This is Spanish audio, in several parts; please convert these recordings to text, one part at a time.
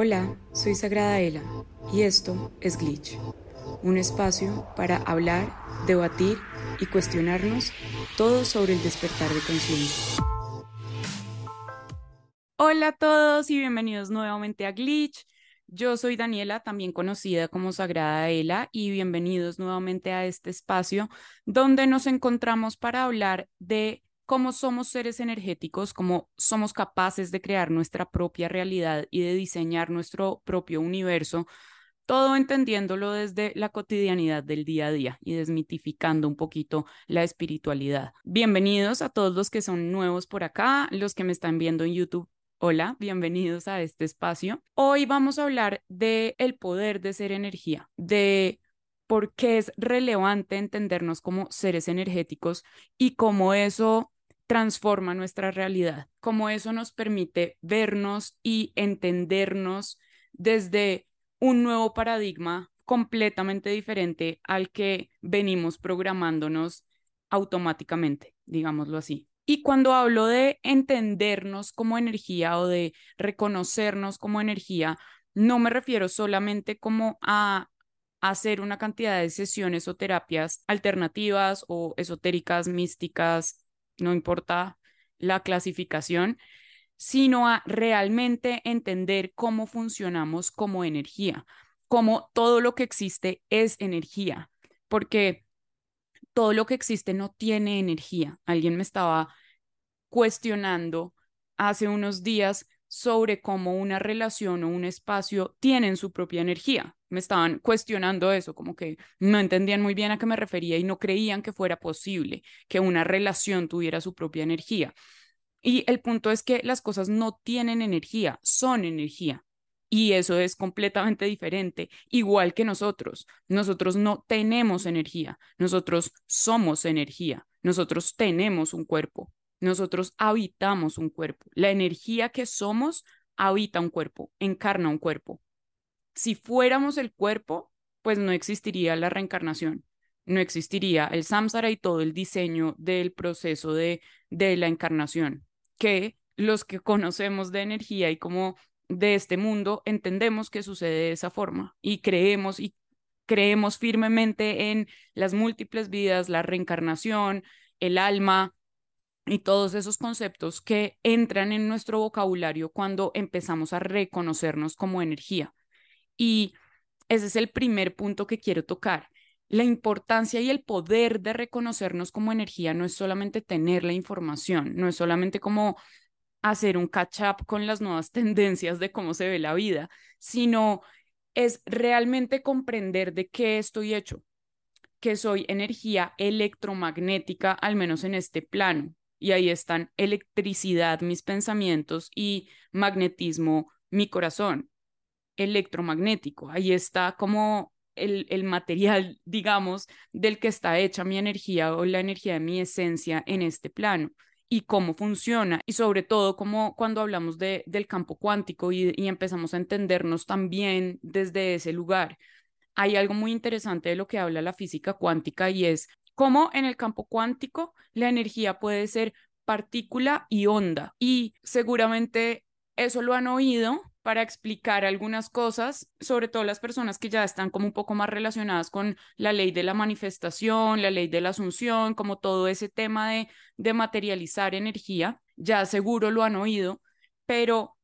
Hola, soy Sagrada Ela y esto es Glitch, un espacio para hablar, debatir y cuestionarnos todo sobre el despertar de conciencia. Hola a todos y bienvenidos nuevamente a Glitch. Yo soy Daniela, también conocida como Sagrada Ela, y bienvenidos nuevamente a este espacio donde nos encontramos para hablar de cómo somos seres energéticos, cómo somos capaces de crear nuestra propia realidad y de diseñar nuestro propio universo, todo entendiéndolo desde la cotidianidad del día a día y desmitificando un poquito la espiritualidad. Bienvenidos a todos los que son nuevos por acá, los que me están viendo en YouTube. Hola, bienvenidos a este espacio. Hoy vamos a hablar de el poder de ser energía, de por qué es relevante entendernos como seres energéticos y cómo eso transforma nuestra realidad, cómo eso nos permite vernos y entendernos desde un nuevo paradigma completamente diferente al que venimos programándonos automáticamente, digámoslo así. Y cuando hablo de entendernos como energía o de reconocernos como energía, no me refiero solamente como a hacer una cantidad de sesiones o terapias alternativas o esotéricas, místicas, no importa la clasificación, sino a realmente entender cómo funcionamos como energía, cómo todo lo que existe es energía, porque todo lo que existe no tiene energía. Alguien me estaba cuestionando hace unos días sobre cómo una relación o un espacio tienen su propia energía. Me estaban cuestionando eso, como que no entendían muy bien a qué me refería y no creían que fuera posible que una relación tuviera su propia energía. Y el punto es que las cosas no tienen energía, son energía. Y eso es completamente diferente, igual que nosotros. Nosotros no tenemos energía, nosotros somos energía, nosotros tenemos un cuerpo, nosotros habitamos un cuerpo. La energía que somos habita un cuerpo, encarna un cuerpo. Si fuéramos el cuerpo, pues no existiría la reencarnación, no existiría el samsara y todo el diseño del proceso de, de la encarnación, que los que conocemos de energía y como de este mundo entendemos que sucede de esa forma y creemos y creemos firmemente en las múltiples vidas, la reencarnación, el alma, y todos esos conceptos que entran en nuestro vocabulario cuando empezamos a reconocernos como energía. Y ese es el primer punto que quiero tocar. La importancia y el poder de reconocernos como energía no es solamente tener la información, no es solamente como hacer un catch-up con las nuevas tendencias de cómo se ve la vida, sino es realmente comprender de qué estoy hecho, que soy energía electromagnética, al menos en este plano, y ahí están electricidad, mis pensamientos y magnetismo, mi corazón, electromagnético. Ahí está como el, el, material, digamos, del que está hecha mi energía o la energía de mi esencia en este plano y cómo funciona y sobre todo como cuando hablamos de, del campo cuántico y, y empezamos a entendernos también desde ese lugar. Hay algo muy interesante de lo que habla la física cuántica y es cómo en el campo cuántico la energía puede ser partícula y onda. Y seguramente eso lo han oído para explicar algunas cosas, sobre todo las personas que ya están como un poco más relacionadas con la ley de la manifestación, la ley de la asunción, como todo ese tema de, de materializar energía, ya seguro lo han oído, pero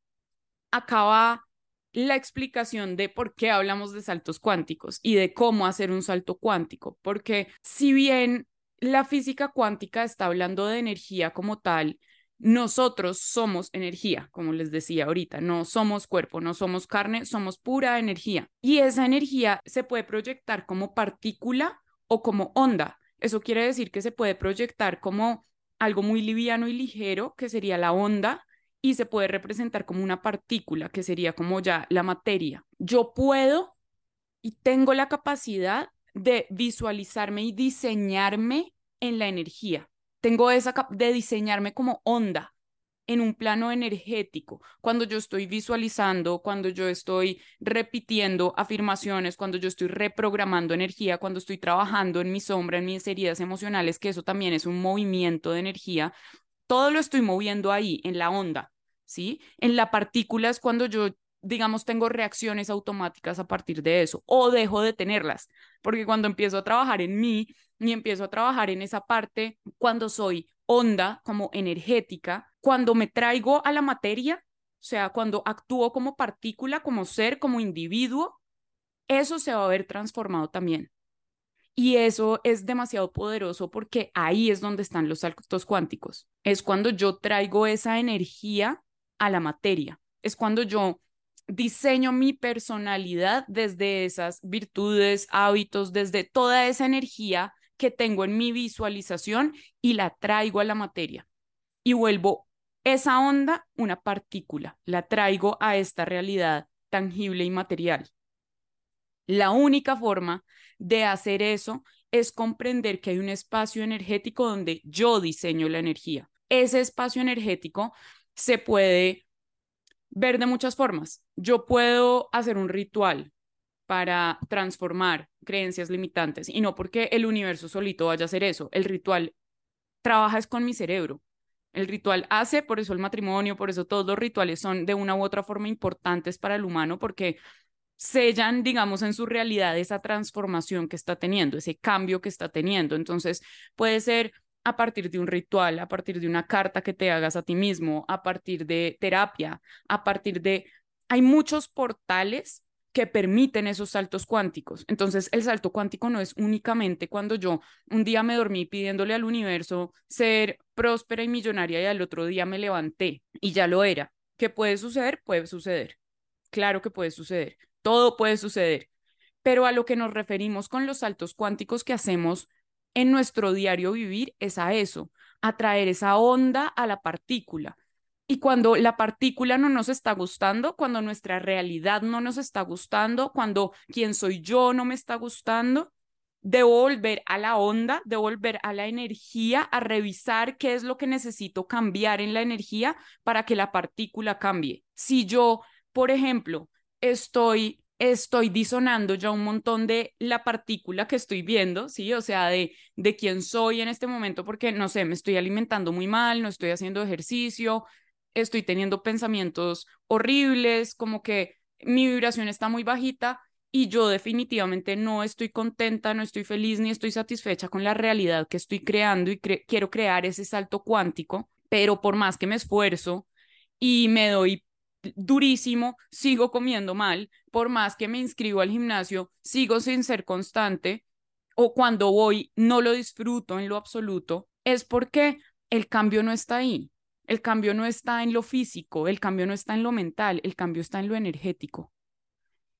acaba la explicación de por qué hablamos de saltos cuánticos y de cómo hacer un salto cuántico, porque si bien la física cuántica está hablando de energía como tal, nosotros somos energía, como les decía ahorita, no somos cuerpo, no somos carne, somos pura energía. Y esa energía se puede proyectar como partícula o como onda. Eso quiere decir que se puede proyectar como algo muy liviano y ligero, que sería la onda, y se puede representar como una partícula, que sería como ya la materia. Yo puedo y tengo la capacidad de visualizarme y diseñarme en la energía. Tengo esa de diseñarme como onda en un plano energético. Cuando yo estoy visualizando, cuando yo estoy repitiendo afirmaciones, cuando yo estoy reprogramando energía, cuando estoy trabajando en mi sombra, en mis heridas emocionales, que eso también es un movimiento de energía, todo lo estoy moviendo ahí, en la onda. ¿sí? En la partícula es cuando yo digamos, tengo reacciones automáticas a partir de eso o dejo de tenerlas, porque cuando empiezo a trabajar en mí y empiezo a trabajar en esa parte, cuando soy onda, como energética, cuando me traigo a la materia, o sea, cuando actúo como partícula, como ser, como individuo, eso se va a ver transformado también. Y eso es demasiado poderoso porque ahí es donde están los saltos cuánticos. Es cuando yo traigo esa energía a la materia. Es cuando yo diseño mi personalidad desde esas virtudes, hábitos, desde toda esa energía que tengo en mi visualización y la traigo a la materia. Y vuelvo esa onda una partícula, la traigo a esta realidad tangible y material. La única forma de hacer eso es comprender que hay un espacio energético donde yo diseño la energía. Ese espacio energético se puede ver de muchas formas. Yo puedo hacer un ritual para transformar creencias limitantes y no porque el universo solito vaya a hacer eso. El ritual trabaja es con mi cerebro. El ritual hace, por eso el matrimonio, por eso todos los rituales son de una u otra forma importantes para el humano porque sellan, digamos, en su realidad esa transformación que está teniendo, ese cambio que está teniendo. Entonces, puede ser a partir de un ritual, a partir de una carta que te hagas a ti mismo, a partir de terapia, a partir de... Hay muchos portales que permiten esos saltos cuánticos. Entonces, el salto cuántico no es únicamente cuando yo un día me dormí pidiéndole al universo ser próspera y millonaria y al otro día me levanté y ya lo era. ¿Qué puede suceder? Puede suceder. Claro que puede suceder. Todo puede suceder. Pero a lo que nos referimos con los saltos cuánticos que hacemos en nuestro diario vivir es a eso, a traer esa onda a la partícula. Y cuando la partícula no nos está gustando, cuando nuestra realidad no nos está gustando, cuando quien soy yo no me está gustando, debo volver a la onda, debo volver a la energía, a revisar qué es lo que necesito cambiar en la energía para que la partícula cambie. Si yo, por ejemplo, estoy estoy disonando ya un montón de la partícula que estoy viendo, ¿sí? O sea, de, de quién soy en este momento, porque, no sé, me estoy alimentando muy mal, no estoy haciendo ejercicio, estoy teniendo pensamientos horribles, como que mi vibración está muy bajita y yo definitivamente no estoy contenta, no estoy feliz ni estoy satisfecha con la realidad que estoy creando y quiero crear ese salto cuántico, pero por más que me esfuerzo y me doy durísimo, sigo comiendo mal, por más que me inscribo al gimnasio, sigo sin ser constante o cuando voy no lo disfruto en lo absoluto, es porque el cambio no está ahí. El cambio no está en lo físico, el cambio no está en lo mental, el cambio está en lo energético.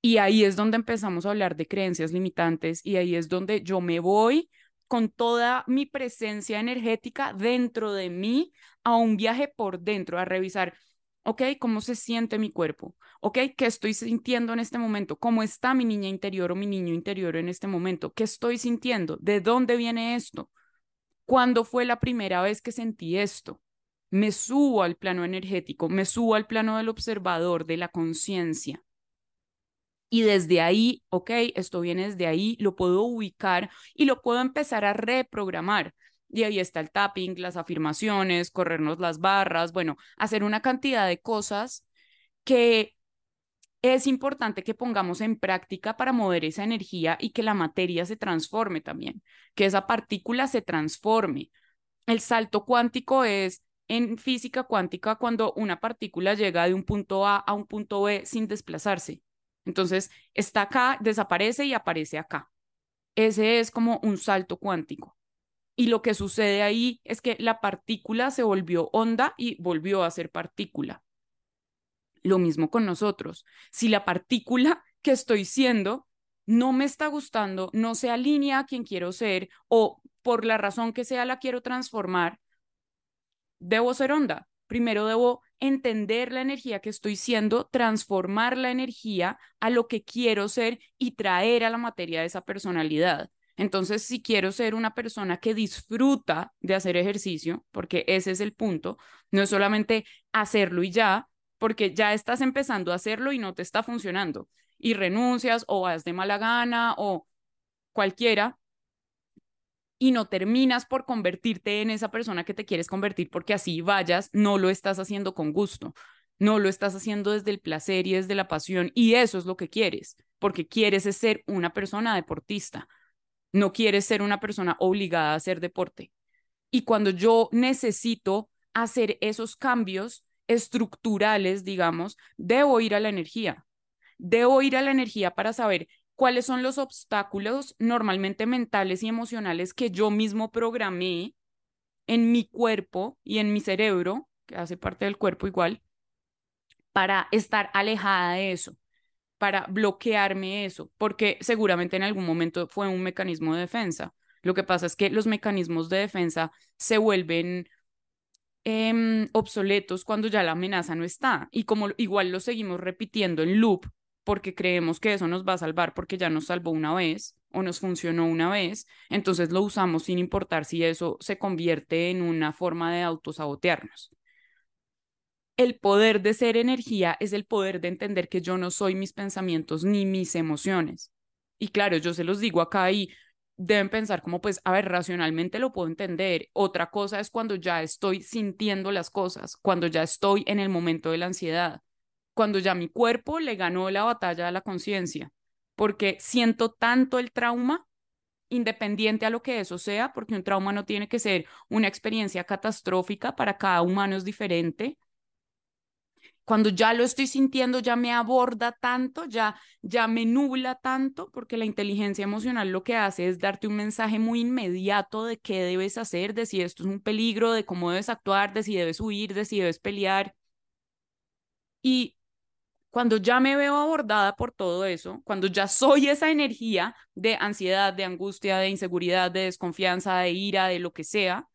Y ahí es donde empezamos a hablar de creencias limitantes y ahí es donde yo me voy con toda mi presencia energética dentro de mí a un viaje por dentro, a revisar ¿ok? ¿Cómo se siente mi cuerpo? ¿Ok? ¿Qué estoy sintiendo en este momento? ¿Cómo está mi niña interior o mi niño interior en este momento? ¿Qué estoy sintiendo? ¿De dónde viene esto? ¿Cuándo fue la primera vez que sentí esto? Me subo al plano energético, me subo al plano del observador, de la conciencia. Y desde ahí, ok, esto viene desde ahí, lo puedo ubicar y lo puedo empezar a reprogramar. Y ahí está el tapping, las afirmaciones, corrernos las barras, bueno, hacer una cantidad de cosas que es importante que pongamos en práctica para mover esa energía y que la materia se transforme también, que esa partícula se transforme. El salto cuántico es en física cuántica cuando una partícula llega de un punto A a un punto B sin desplazarse. Entonces, está acá, desaparece y aparece acá. Ese es como un salto cuántico. Y lo que sucede ahí es que la partícula se volvió onda y volvió a ser partícula. Lo mismo con nosotros. Si la partícula que estoy siendo no me está gustando, no se alinea a quien quiero ser o por la razón que sea la quiero transformar, debo ser onda. Primero debo entender la energía que estoy siendo, transformar la energía a lo que quiero ser y traer a la materia esa personalidad. Entonces, si quiero ser una persona que disfruta de hacer ejercicio, porque ese es el punto, no es solamente hacerlo y ya, porque ya estás empezando a hacerlo y no te está funcionando, y renuncias o vas de mala gana o cualquiera, y no terminas por convertirte en esa persona que te quieres convertir porque así vayas, no lo estás haciendo con gusto. No lo estás haciendo desde el placer y desde la pasión y eso es lo que quieres, porque quieres ser una persona deportista. No quieres ser una persona obligada a hacer deporte. Y cuando yo necesito hacer esos cambios estructurales, digamos, debo ir a la energía. Debo ir a la energía para saber cuáles son los obstáculos normalmente mentales y emocionales que yo mismo programé en mi cuerpo y en mi cerebro, que hace parte del cuerpo igual, para estar alejada de eso, para bloquearme eso, porque seguramente en algún momento fue un mecanismo de defensa. Lo que pasa es que los mecanismos de defensa se vuelven em, obsoletos cuando ya la amenaza no está. Y como igual lo seguimos repitiendo en loop porque creemos que eso nos va a salvar porque ya nos salvó una vez o nos funcionó una vez, entonces lo usamos sin importar si eso se convierte en una forma de autosabotearnos. El poder de ser energía es el poder de entender que yo no soy mis pensamientos ni mis emociones. Y claro, yo se los digo acá y deben pensar como pues, a ver, racionalmente lo puedo entender. Otra cosa es cuando ya estoy sintiendo las cosas, cuando ya estoy en el momento de la ansiedad cuando ya mi cuerpo le ganó la batalla a la conciencia, porque siento tanto el trauma, independiente a lo que eso sea, porque un trauma no tiene que ser una experiencia catastrófica, para cada humano es diferente. Cuando ya lo estoy sintiendo, ya me aborda tanto, ya, ya me nubla tanto, porque la inteligencia emocional lo que hace es darte un mensaje muy inmediato de qué debes hacer, de si esto es un peligro, de cómo debes actuar, de si debes huir, de si debes pelear. Y cuando ya me veo abordada por todo eso, cuando ya soy esa energía de ansiedad, de angustia, de inseguridad, de desconfianza, de ira, de lo que sea,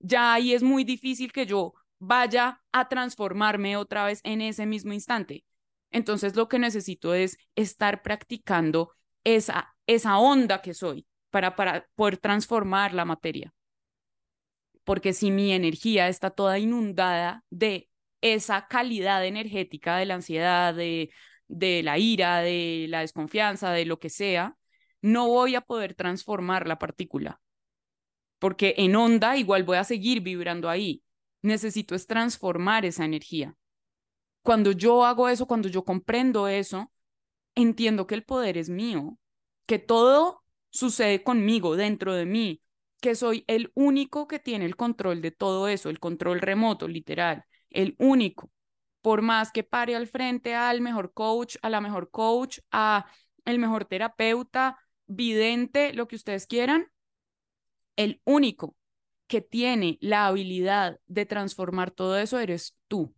ya ahí es muy difícil que yo vaya a transformarme otra vez en ese mismo instante. Entonces lo que necesito es estar practicando esa, esa onda que soy para, para poder transformar la materia. Porque si mi energía está toda inundada de esa calidad energética de la ansiedad, de, de la ira, de la desconfianza, de lo que sea, no voy a poder transformar la partícula. Porque en onda igual voy a seguir vibrando ahí. Necesito es transformar esa energía. Cuando yo hago eso, cuando yo comprendo eso, entiendo que el poder es mío, que todo sucede conmigo, dentro de mí, que soy el único que tiene el control de todo eso, el control remoto, literal, el único. Por más que pare al frente al mejor coach, a la mejor coach, a el mejor terapeuta, vidente, lo que ustedes quieran, el único que tiene la habilidad de transformar todo eso eres tú.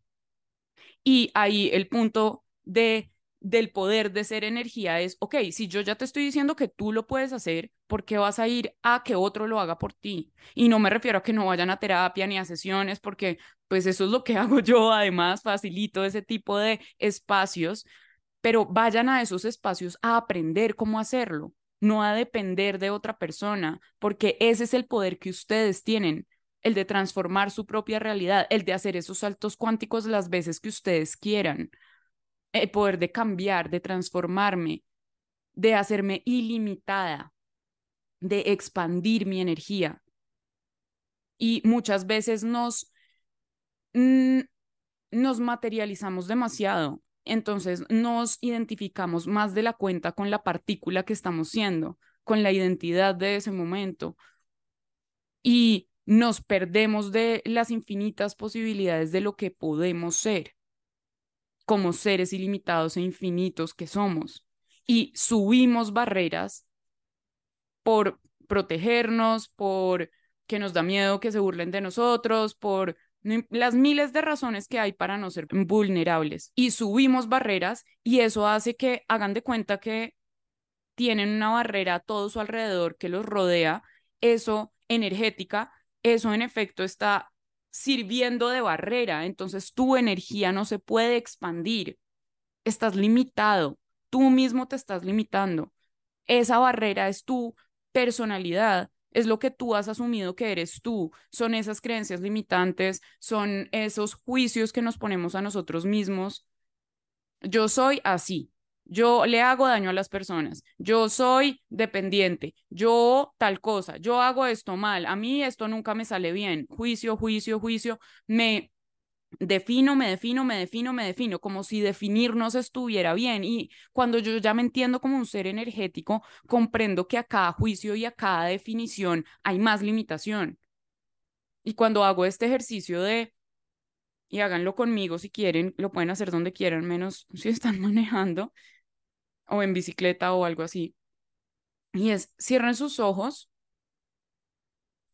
Y ahí el punto de del poder de ser energía es, ok, si yo ya te estoy diciendo que tú lo puedes hacer, ¿por qué vas a ir a que otro lo haga por ti? Y no me refiero a que no vayan a terapia ni a sesiones, porque pues eso es lo que hago yo, además facilito ese tipo de espacios, pero vayan a esos espacios a aprender cómo hacerlo, no a depender de otra persona, porque ese es el poder que ustedes tienen el de transformar su propia realidad, el de hacer esos saltos cuánticos las veces que ustedes quieran el poder de cambiar, de transformarme, de hacerme ilimitada, de expandir mi energía. Y muchas veces nos, mm, nos materializamos demasiado, entonces nos identificamos más de la cuenta con la partícula que estamos siendo, con la identidad de ese momento. Y nos perdemos de las infinitas posibilidades de lo que podemos ser como seres ilimitados e infinitos que somos. Y subimos barreras por protegernos, por que nos da miedo que se burlen de nosotros, por las miles de razones que hay para no ser vulnerables. Y subimos barreras y eso hace que hagan de cuenta que tienen una barrera a todo su alrededor que los rodea, eso energética, eso en efecto está sirviendo de barrera, entonces tu energía no se puede expandir, estás limitado, tú mismo te estás limitando. Esa barrera es tu personalidad, es lo que tú has asumido que eres tú, son esas creencias limitantes, son esos juicios que nos ponemos a nosotros mismos. Yo soy así, yo le hago daño a las personas, yo soy dependiente, yo tal cosa, yo hago esto mal, a mí esto nunca me sale bien, juicio, juicio, juicio, me defino, me defino, me defino, me defino, como si definirnos estuviera bien. Y cuando yo ya me entiendo como un ser energético, comprendo que a cada juicio y a cada definición hay más limitación. Y cuando hago este ejercicio de, y háganlo conmigo si quieren, lo pueden hacer donde quieran, menos si están manejando o en bicicleta o algo así. Y es, cierren sus ojos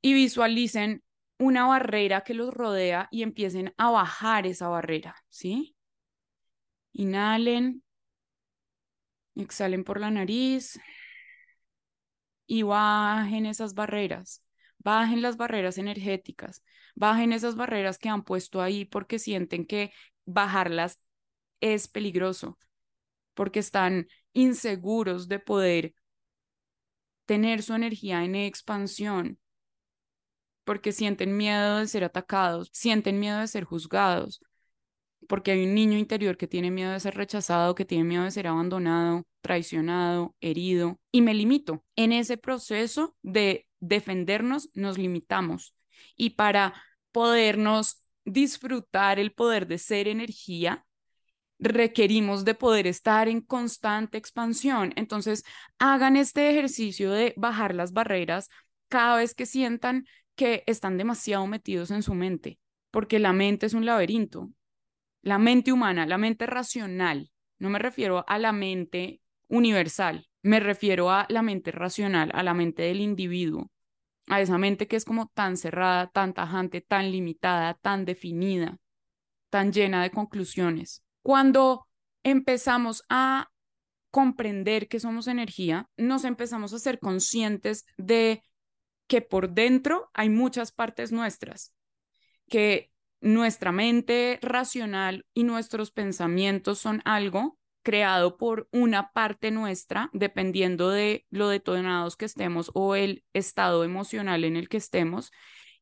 y visualicen una barrera que los rodea y empiecen a bajar esa barrera, ¿sí? Inhalen, exhalen por la nariz y bajen esas barreras. Bajen las barreras energéticas, bajen esas barreras que han puesto ahí porque sienten que bajarlas es peligroso, porque están inseguros de poder tener su energía en expansión, porque sienten miedo de ser atacados, sienten miedo de ser juzgados, porque hay un niño interior que tiene miedo de ser rechazado, que tiene miedo de ser abandonado, traicionado, herido, y me limito. En ese proceso de defendernos, nos limitamos. Y para podernos disfrutar el poder de ser energía, requerimos de poder estar en constante expansión. Entonces, hagan este ejercicio de bajar las barreras cada vez que sientan que están demasiado metidos en su mente, porque la mente es un laberinto. La mente humana, la mente racional, no me refiero a la mente universal, me refiero a la mente racional, a la mente del individuo, a esa mente que es como tan cerrada, tan tajante, tan limitada, tan definida, tan llena de conclusiones. Cuando empezamos a comprender que somos energía, nos empezamos a ser conscientes de que por dentro hay muchas partes nuestras, que nuestra mente racional y nuestros pensamientos son algo creado por una parte nuestra, dependiendo de lo detonados que estemos o el estado emocional en el que estemos.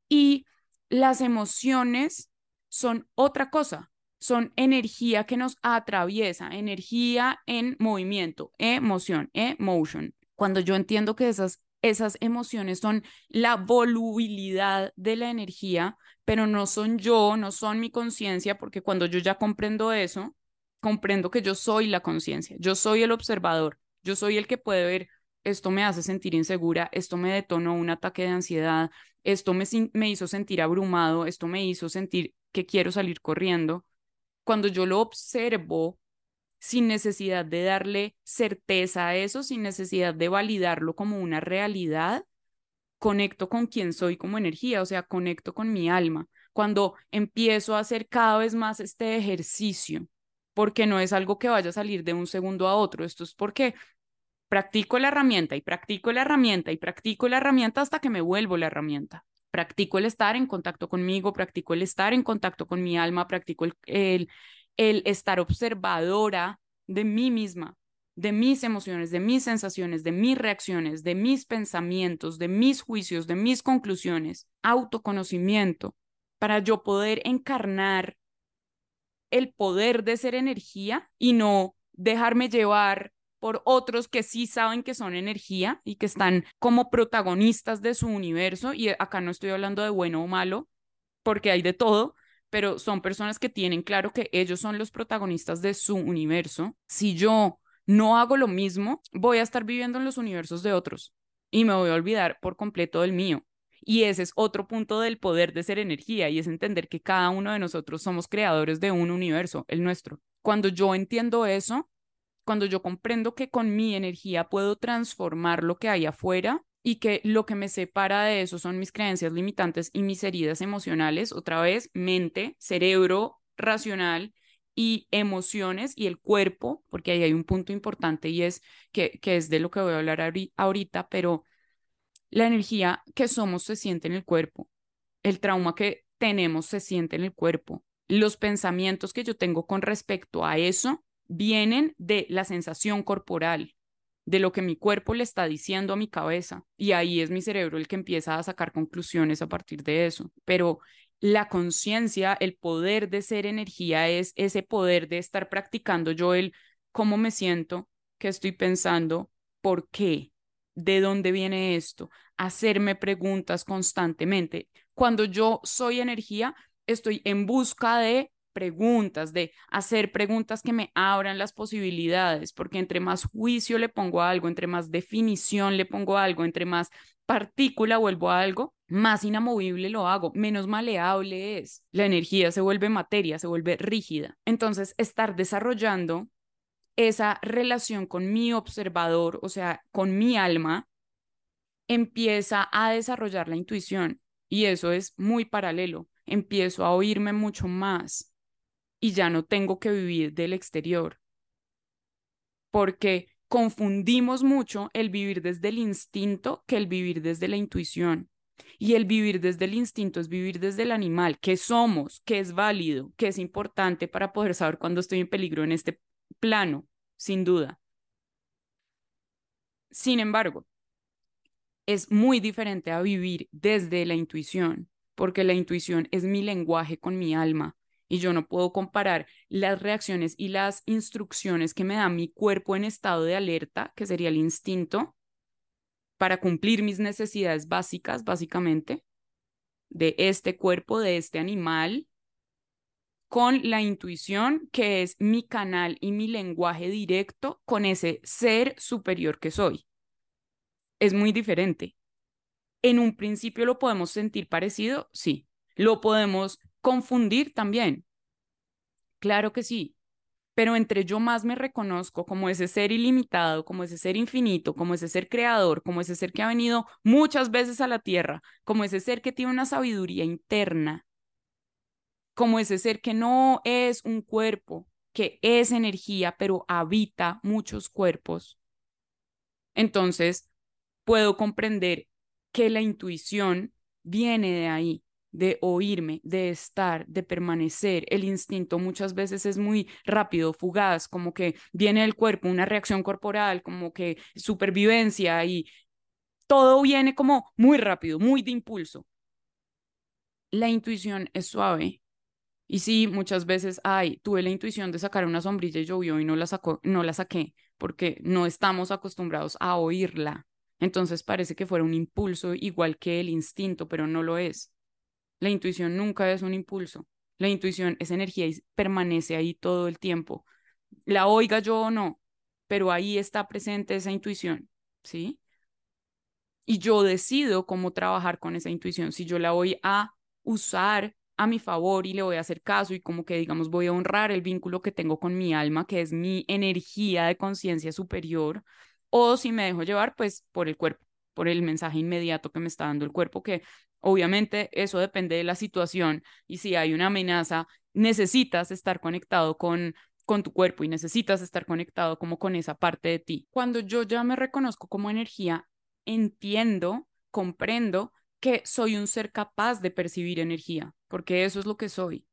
Y las emociones son otra cosa, son energía que nos atraviesa, energía en movimiento, emoción, emotion. Cuando yo entiendo que esas esas emociones son la volubilidad de la energía, pero no son yo, no son mi conciencia, porque cuando yo ya comprendo eso, comprendo que yo soy la conciencia, yo soy el observador, yo soy el que puede ver, esto me hace sentir insegura, esto me detonó un ataque de ansiedad, esto me, me hizo sentir abrumado, esto me hizo sentir que quiero salir corriendo. Cuando yo lo observo, sin necesidad de darle certeza a eso, sin necesidad de validarlo como una realidad, conecto con quien soy como energía, o sea, conecto con mi alma. Cuando empiezo a hacer cada vez más este ejercicio, porque no es algo que vaya a salir de un segundo a otro, esto es porque practico la herramienta y practico la herramienta y practico la herramienta hasta que me vuelvo la herramienta. Practico el estar en contacto conmigo, practico el estar en contacto con mi alma, practico el, el, el estar observadora de mí misma, de mis emociones, de mis sensaciones, de mis reacciones, de mis pensamientos, de mis juicios, de mis conclusiones, autoconocimiento, para yo poder encarnar el poder de ser energía y no dejarme llevar por otros que sí saben que son energía y que están como protagonistas de su universo. Y acá no estoy hablando de bueno o malo, porque hay de todo, pero son personas que tienen claro que ellos son los protagonistas de su universo. Si yo no hago lo mismo, voy a estar viviendo en los universos de otros y me voy a olvidar por completo del mío. Y ese es otro punto del poder de ser energía y es entender que cada uno de nosotros somos creadores de un universo, el nuestro. Cuando yo entiendo eso, cuando yo comprendo que con mi energía puedo transformar lo que hay afuera, y que lo que me separa de eso son mis creencias limitantes y mis heridas emocionales, otra vez, mente, cerebro racional y emociones y el cuerpo, porque ahí hay un punto importante y es que, que es de lo que voy a hablar ahorita, pero la energía que somos se siente en el cuerpo, el trauma que tenemos se siente en el cuerpo, los pensamientos que yo tengo con respecto a eso vienen de la sensación corporal, de lo que mi cuerpo le está diciendo a mi cabeza. Y ahí es mi cerebro el que empieza a sacar conclusiones a partir de eso. Pero la conciencia, el poder de ser energía es ese poder de estar practicando yo el cómo me siento, qué estoy pensando, por qué, de dónde viene esto, hacerme preguntas constantemente. Cuando yo soy energía, estoy en busca de preguntas, de hacer preguntas que me abran las posibilidades, porque entre más juicio le pongo a algo, entre más definición le pongo a algo, entre más partícula vuelvo a algo, más inamovible lo hago, menos maleable es. La energía se vuelve materia, se vuelve rígida. Entonces, estar desarrollando esa relación con mi observador, o sea, con mi alma, empieza a desarrollar la intuición y eso es muy paralelo. Empiezo a oírme mucho más y ya no tengo que vivir del exterior. Porque confundimos mucho el vivir desde el instinto que el vivir desde la intuición. Y el vivir desde el instinto es vivir desde el animal, que somos, que es válido, que es importante para poder saber cuándo estoy en peligro en este plano, sin duda. Sin embargo, es muy diferente a vivir desde la intuición, porque la intuición es mi lenguaje con mi alma y yo no puedo comparar las reacciones y las instrucciones que me da mi cuerpo en estado de alerta, que sería el instinto, para cumplir mis necesidades básicas, básicamente, de este cuerpo, de este animal, con la intuición, que es mi canal y mi lenguaje directo con ese ser superior que soy. Es muy diferente. En un principio lo podemos sentir parecido, sí. Lo podemos confundir también. Claro que sí, pero entre yo más me reconozco como ese ser ilimitado, como ese ser infinito, como ese ser creador, como ese ser que ha venido muchas veces a la tierra, como ese ser que tiene una sabiduría interna, como ese ser que no es un cuerpo, que es energía, pero habita muchos cuerpos. Entonces, puedo comprender que la intuición viene de ahí, de oírme, de estar, de permanecer. El instinto muchas veces es muy rápido, fugaz, como que viene del cuerpo, una reacción corporal, como que supervivencia y todo viene como muy rápido, muy de impulso. La intuición es suave. Y sí, muchas veces, ay, tuve la intuición de sacar una sombrilla y llovió y no la, no la saqué porque no estamos acostumbrados a oírla. Entonces parece que fuera un impulso igual que el instinto, pero no lo es. La intuición nunca es un impulso. La intuición es energía y permanece ahí todo el tiempo. La oiga yo o no, pero ahí está presente esa intuición, ¿sí? Y yo decido cómo trabajar con esa intuición, si yo la voy a usar a mi favor y le voy a hacer caso y como que digamos voy a honrar el vínculo que tengo con mi alma, que es mi energía de conciencia superior, o si me dejo llevar, pues por el cuerpo, por el mensaje inmediato que me está dando el cuerpo, que obviamente eso depende de la situación y si hay una amenaza, necesitas estar conectado con con tu cuerpo y necesitas estar conectado como con esa parte de ti. Cuando yo ya me reconozco como energía, entiendo, comprendo que soy un ser capaz de percibir energía, porque eso es lo que soy.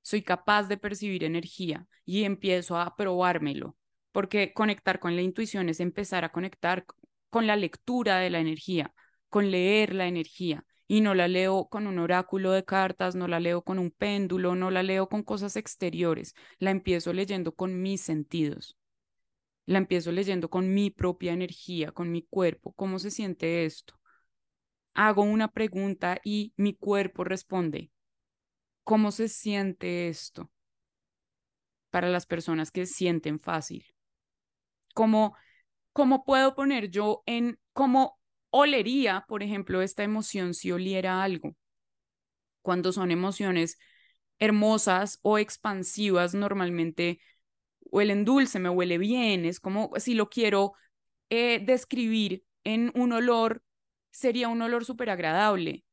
Soy capaz de percibir energía y empiezo a probármelo porque conectar con la intuición es empezar a conectar con la lectura de la energía, con leer la energía. Y no la leo con un oráculo de cartas, no la leo con un péndulo, no la leo con cosas exteriores, la empiezo leyendo con mis sentidos. La empiezo leyendo con mi propia energía, con mi cuerpo. ¿Cómo se siente esto? Hago una pregunta y mi cuerpo responde. ¿Cómo se siente esto? Para las personas que sienten fácil. ¿Cómo, cómo puedo poner yo en cómo olería, por ejemplo, esta emoción si oliera algo? Cuando son emociones hermosas o expansivas, normalmente huelen dulce, me huele bien, es como si lo quiero eh, describir en un olor, sería un olor súper agradable.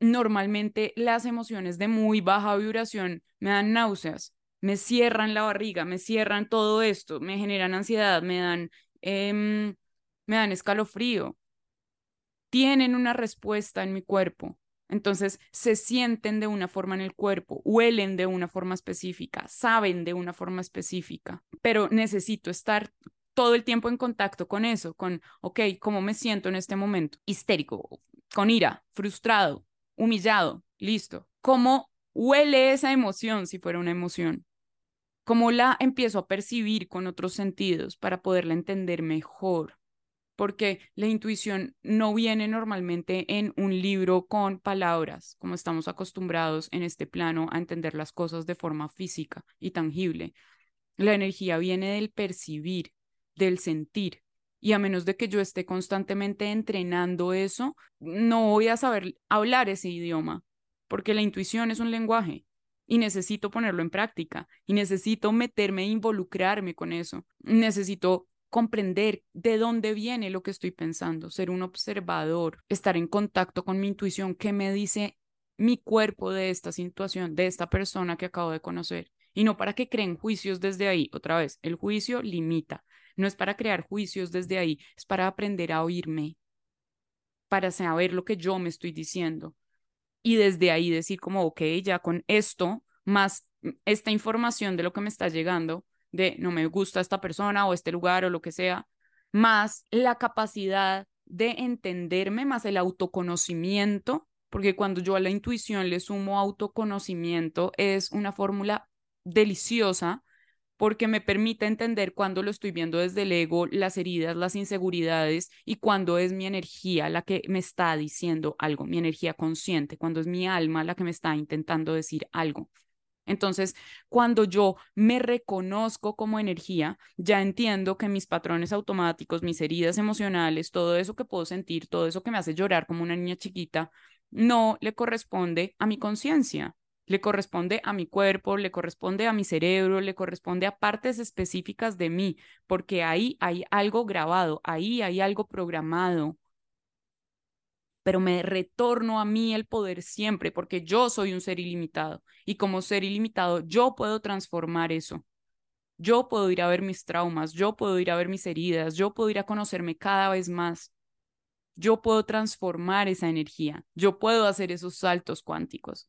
Normalmente las emociones de muy baja vibración me dan náuseas, me cierran la barriga, me cierran todo esto, me generan ansiedad, me dan, em, me dan escalofrío. Tienen una respuesta en mi cuerpo. Entonces se sienten de una forma en el cuerpo, huelen de una forma específica, saben de una forma específica, pero necesito estar todo el tiempo en contacto con eso, con, ok, ¿cómo me siento en este momento? Histérico, con ira, frustrado, humillado, listo. ¿Cómo huele esa emoción si fuera una emoción? cómo la empiezo a percibir con otros sentidos para poderla entender mejor. Porque la intuición no viene normalmente en un libro con palabras, como estamos acostumbrados en este plano a entender las cosas de forma física y tangible. La energía viene del percibir, del sentir. Y a menos de que yo esté constantemente entrenando eso, no voy a saber hablar ese idioma, porque la intuición es un lenguaje y necesito ponerlo en práctica y necesito meterme e involucrarme con eso. Necesito comprender de dónde viene lo que estoy pensando, ser un observador, estar en contacto con mi intuición, qué me dice mi cuerpo de esta situación, de esta persona que acabo de conocer. Y no para que creen juicios desde ahí. Otra vez, el juicio limita. No es para crear juicios desde ahí, es para aprender a oírme, para saber lo que yo me estoy diciendo. Y desde ahí decir como, ok, ya con esto, más esta información de lo que me está llegando, de no me gusta esta persona o este lugar o lo que sea, más la capacidad de entenderme, más el autoconocimiento, porque cuando yo a la intuición le sumo autoconocimiento, es una fórmula deliciosa porque me permite entender cuando lo estoy viendo desde el ego, las heridas, las inseguridades y cuando es mi energía la que me está diciendo algo, mi energía consciente, cuando es mi alma la que me está intentando decir algo. Entonces, cuando yo me reconozco como energía, ya entiendo que mis patrones automáticos, mis heridas emocionales, todo eso que puedo sentir, todo eso que me hace llorar como una niña chiquita, no le corresponde a mi conciencia, le corresponde a mi cuerpo, le corresponde a mi cerebro, le corresponde a partes específicas de mí, porque ahí hay algo grabado, ahí hay algo programado pero me retorno a mí el poder siempre porque yo soy un ser ilimitado y como ser ilimitado yo puedo transformar eso. Yo puedo ir a ver mis traumas, yo puedo ir a ver mis heridas, yo puedo ir a conocerme cada vez más. Yo puedo transformar esa energía, yo puedo hacer esos saltos cuánticos.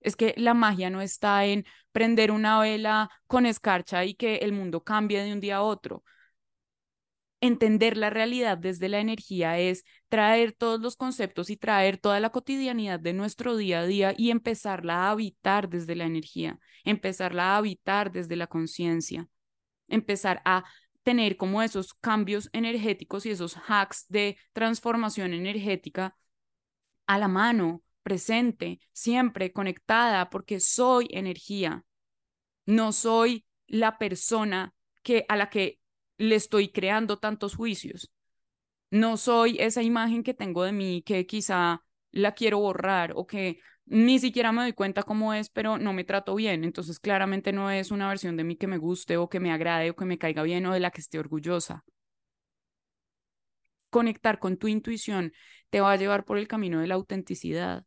Es que la magia no está en prender una vela con escarcha y que el mundo cambie de un día a otro entender la realidad desde la energía es traer todos los conceptos y traer toda la cotidianidad de nuestro día a día y empezarla a habitar desde la energía, empezarla a habitar desde la conciencia, empezar a tener como esos cambios energéticos y esos hacks de transformación energética a la mano, presente, siempre conectada, porque soy energía. No soy la persona que a la que le estoy creando tantos juicios. No soy esa imagen que tengo de mí que quizá la quiero borrar o que ni siquiera me doy cuenta cómo es, pero no me trato bien. Entonces, claramente no es una versión de mí que me guste o que me agrade o que me caiga bien o de la que esté orgullosa. Conectar con tu intuición te va a llevar por el camino de la autenticidad,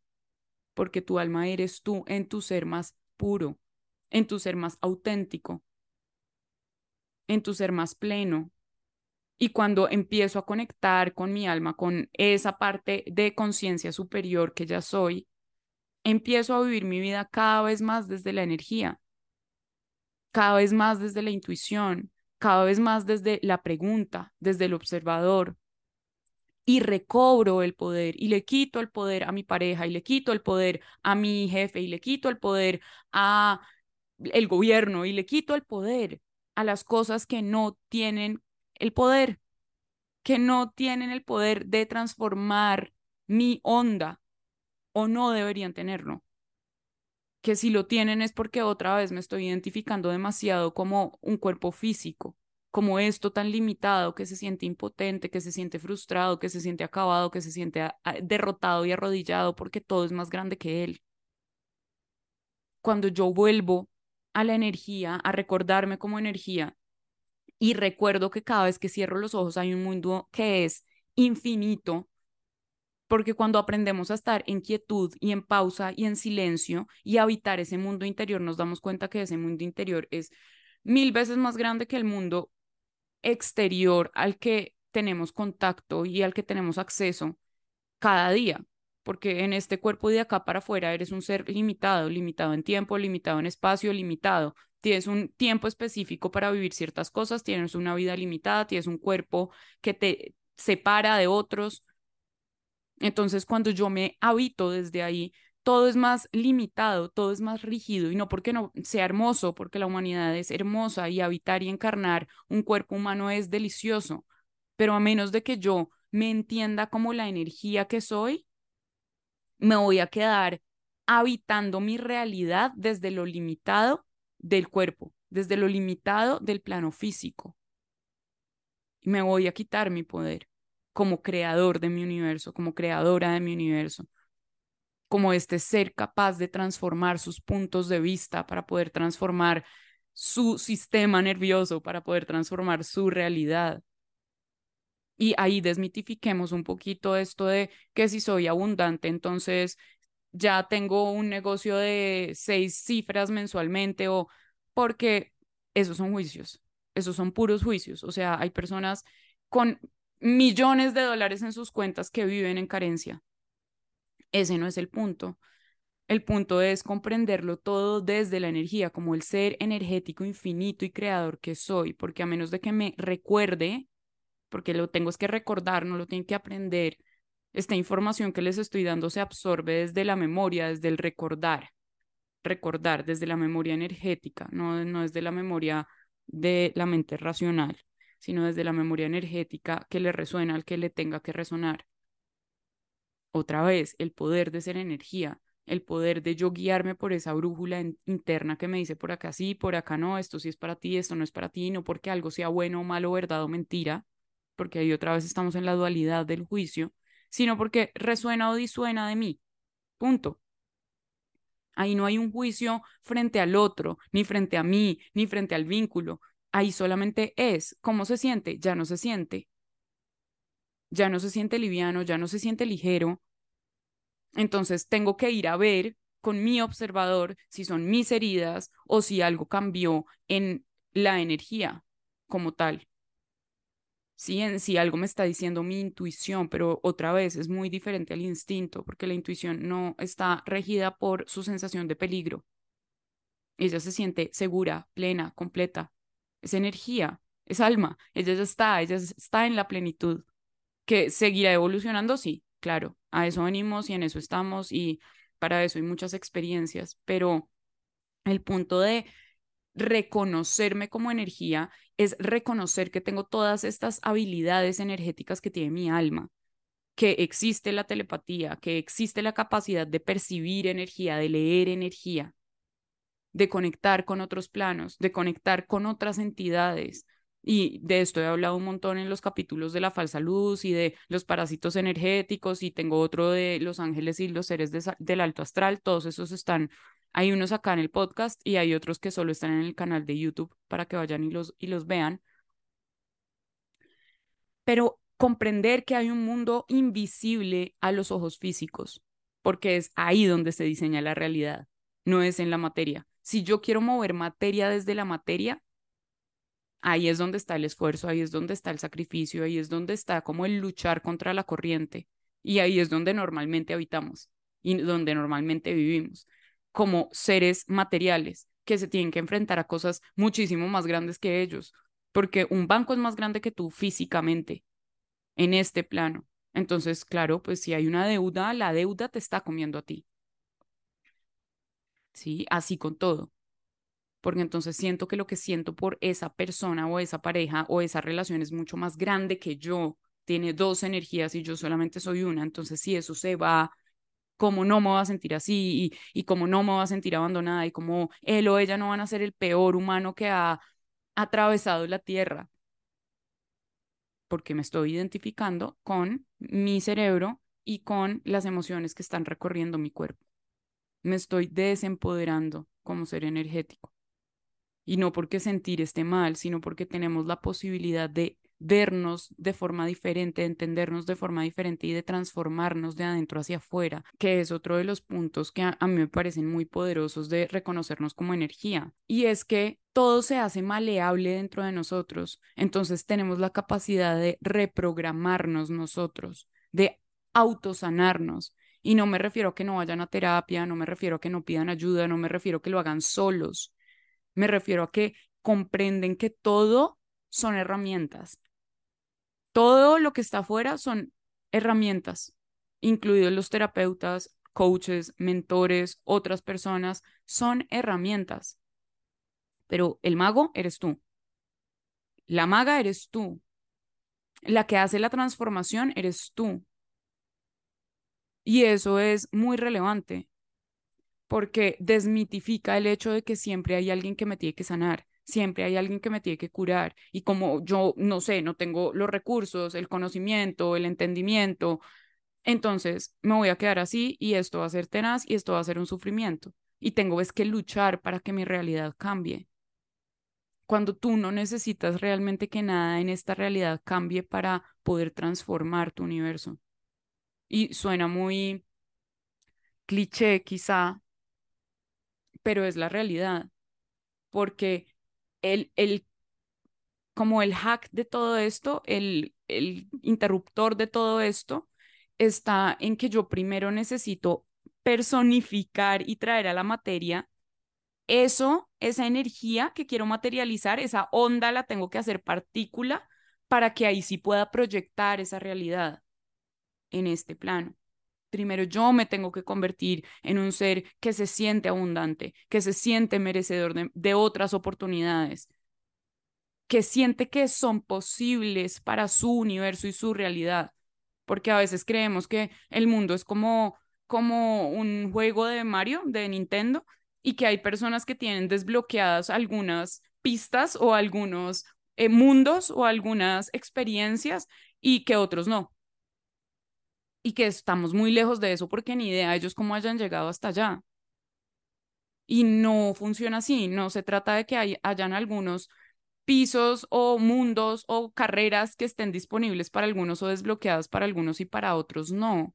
porque tu alma eres tú en tu ser más puro, en tu ser más auténtico, en tu ser más pleno. Y cuando empiezo a conectar con mi alma, con esa parte de conciencia superior que ya soy, empiezo a vivir mi vida cada vez más desde la energía, cada vez más desde la intuición, cada vez más desde la pregunta, desde el observador. Y recobro el poder y le quito el poder a mi pareja y le quito el poder a mi jefe y le quito el poder a el gobierno y le quito el poder a las cosas que no tienen el poder, que no tienen el poder de transformar mi onda o no deberían tenerlo. Que si lo tienen es porque otra vez me estoy identificando demasiado como un cuerpo físico, como esto tan limitado que se siente impotente, que se siente frustrado, que se siente acabado, que se siente derrotado y arrodillado porque todo es más grande que él. Cuando yo vuelvo a la energía, a recordarme como energía. Y recuerdo que cada vez que cierro los ojos hay un mundo que es infinito, porque cuando aprendemos a estar en quietud y en pausa y en silencio y habitar ese mundo interior, nos damos cuenta que ese mundo interior es mil veces más grande que el mundo exterior al que tenemos contacto y al que tenemos acceso cada día porque en este cuerpo de acá para afuera eres un ser limitado, limitado en tiempo, limitado en espacio, limitado. Tienes un tiempo específico para vivir ciertas cosas, tienes una vida limitada, tienes un cuerpo que te separa de otros. Entonces, cuando yo me habito desde ahí, todo es más limitado, todo es más rígido y no porque no sea hermoso, porque la humanidad es hermosa y habitar y encarnar un cuerpo humano es delicioso, pero a menos de que yo me entienda como la energía que soy, me voy a quedar habitando mi realidad desde lo limitado del cuerpo, desde lo limitado del plano físico. Y me voy a quitar mi poder como creador de mi universo, como creadora de mi universo, como este ser capaz de transformar sus puntos de vista para poder transformar su sistema nervioso, para poder transformar su realidad. Y ahí desmitifiquemos un poquito esto de que si soy abundante, entonces ya tengo un negocio de seis cifras mensualmente o porque esos son juicios, esos son puros juicios. O sea, hay personas con millones de dólares en sus cuentas que viven en carencia. Ese no es el punto. El punto es comprenderlo todo desde la energía, como el ser energético infinito y creador que soy, porque a menos de que me recuerde porque lo tengo es que recordar, no lo tengo que aprender. Esta información que les estoy dando se absorbe desde la memoria, desde el recordar. Recordar desde la memoria energética, no, no desde la memoria de la mente racional, sino desde la memoria energética que le resuena al que le tenga que resonar. Otra vez, el poder de ser energía, el poder de yo guiarme por esa brújula interna que me dice por acá sí, por acá no, esto sí es para ti, esto no es para ti, no porque algo sea bueno o malo, verdad o mentira, porque ahí otra vez estamos en la dualidad del juicio, sino porque resuena o disuena de mí. Punto. Ahí no hay un juicio frente al otro, ni frente a mí, ni frente al vínculo. Ahí solamente es. ¿Cómo se siente? Ya no se siente. Ya no se siente liviano, ya no se siente ligero. Entonces tengo que ir a ver con mi observador si son mis heridas o si algo cambió en la energía como tal sí algo me está diciendo mi intuición, pero otra vez es muy diferente al instinto, porque la intuición no está regida por su sensación de peligro. Ella se siente segura, plena, completa. Es energía, es alma, ella ya está, ella está en la plenitud. ¿Que seguirá evolucionando? Sí, claro, a eso venimos y en eso estamos y para eso hay muchas experiencias, pero el punto de reconocerme como energía es reconocer que tengo todas estas habilidades energéticas que tiene mi alma, que existe la telepatía, que existe la capacidad de percibir energía, de leer energía, de conectar con otros planos, de conectar con otras entidades. Y de esto he hablado un montón en los capítulos de la falsa luz y de los parásitos energéticos y tengo otro de los ángeles y los seres del alto astral. Todos esos están hay unos acá en el podcast y hay otros que solo están en el canal de YouTube para que vayan y los, y los vean. Pero comprender que hay un mundo invisible a los ojos físicos, porque es ahí donde se diseña la realidad, no es en la materia. Si yo quiero mover materia desde la materia, ahí es donde está el esfuerzo, ahí es donde está el sacrificio, ahí es donde está como el luchar contra la corriente y ahí es donde normalmente habitamos y donde normalmente vivimos como seres materiales que se tienen que enfrentar a cosas muchísimo más grandes que ellos, porque un banco es más grande que tú físicamente en este plano. Entonces, claro, pues si hay una deuda, la deuda te está comiendo a ti. Sí, así con todo. Porque entonces siento que lo que siento por esa persona o esa pareja o esa relación es mucho más grande que yo. Tiene dos energías y yo solamente soy una. Entonces, si eso se va cómo no me voy a sentir así y, y cómo no me voy a sentir abandonada y cómo él o ella no van a ser el peor humano que ha atravesado la tierra. Porque me estoy identificando con mi cerebro y con las emociones que están recorriendo mi cuerpo. Me estoy desempoderando como ser energético. Y no porque sentir esté mal, sino porque tenemos la posibilidad de vernos de forma diferente, entendernos de forma diferente y de transformarnos de adentro hacia afuera, que es otro de los puntos que a, mí me parecen muy poderosos de reconocernos como energía. Y es que todo se hace maleable dentro de nosotros, entonces tenemos la capacidad de reprogramarnos nosotros, de autosanarnos. Y no me refiero a que no vayan a terapia, no me refiero a que no pidan ayuda, no me refiero a que lo hagan solos, me refiero a que comprenden que todo son herramientas, todo lo que está afuera son herramientas, incluidos los terapeutas, coaches, mentores, otras personas, son herramientas. Pero el mago eres tú. La maga eres tú. La que hace la transformación eres tú. Y eso es muy relevante porque desmitifica el hecho de que siempre hay alguien que me tiene que sanar, siempre hay alguien que me tiene que curar. Y como yo, no sé, no tengo los recursos, el conocimiento, el entendimiento, entonces me voy a quedar así y esto va a ser tenaz y esto va a ser un sufrimiento. Y tengo que luchar para que mi realidad cambie. Cuando tú no necesitas realmente que nada en esta realidad cambie para poder transformar tu universo. Y suena muy cliché quizá, pero es la realidad, porque el, el, como el hack de todo esto, el, el interruptor de todo esto, está en que yo primero necesito personificar y traer a la materia eso, esa energía que quiero materializar, esa onda la tengo que hacer partícula para que ahí sí pueda proyectar esa realidad en este plano. Primero yo me tengo que convertir en un ser que se siente abundante, que se siente merecedor de, otras oportunidades, que siente que son posibles para su universo y su realidad. Porque a veces creemos que el mundo es como, como un juego de Mario, de Nintendo, y que hay personas que tienen desbloqueadas algunas pistas o algunos eh, mundos o algunas experiencias y que otros no y que estamos muy lejos de eso porque ni idea ellos cómo hayan llegado hasta allá. Y no funciona así, no se trata de que hay, hayan algunos pisos o mundos o carreras que estén disponibles para algunos o desbloqueadas para algunos y para otros no.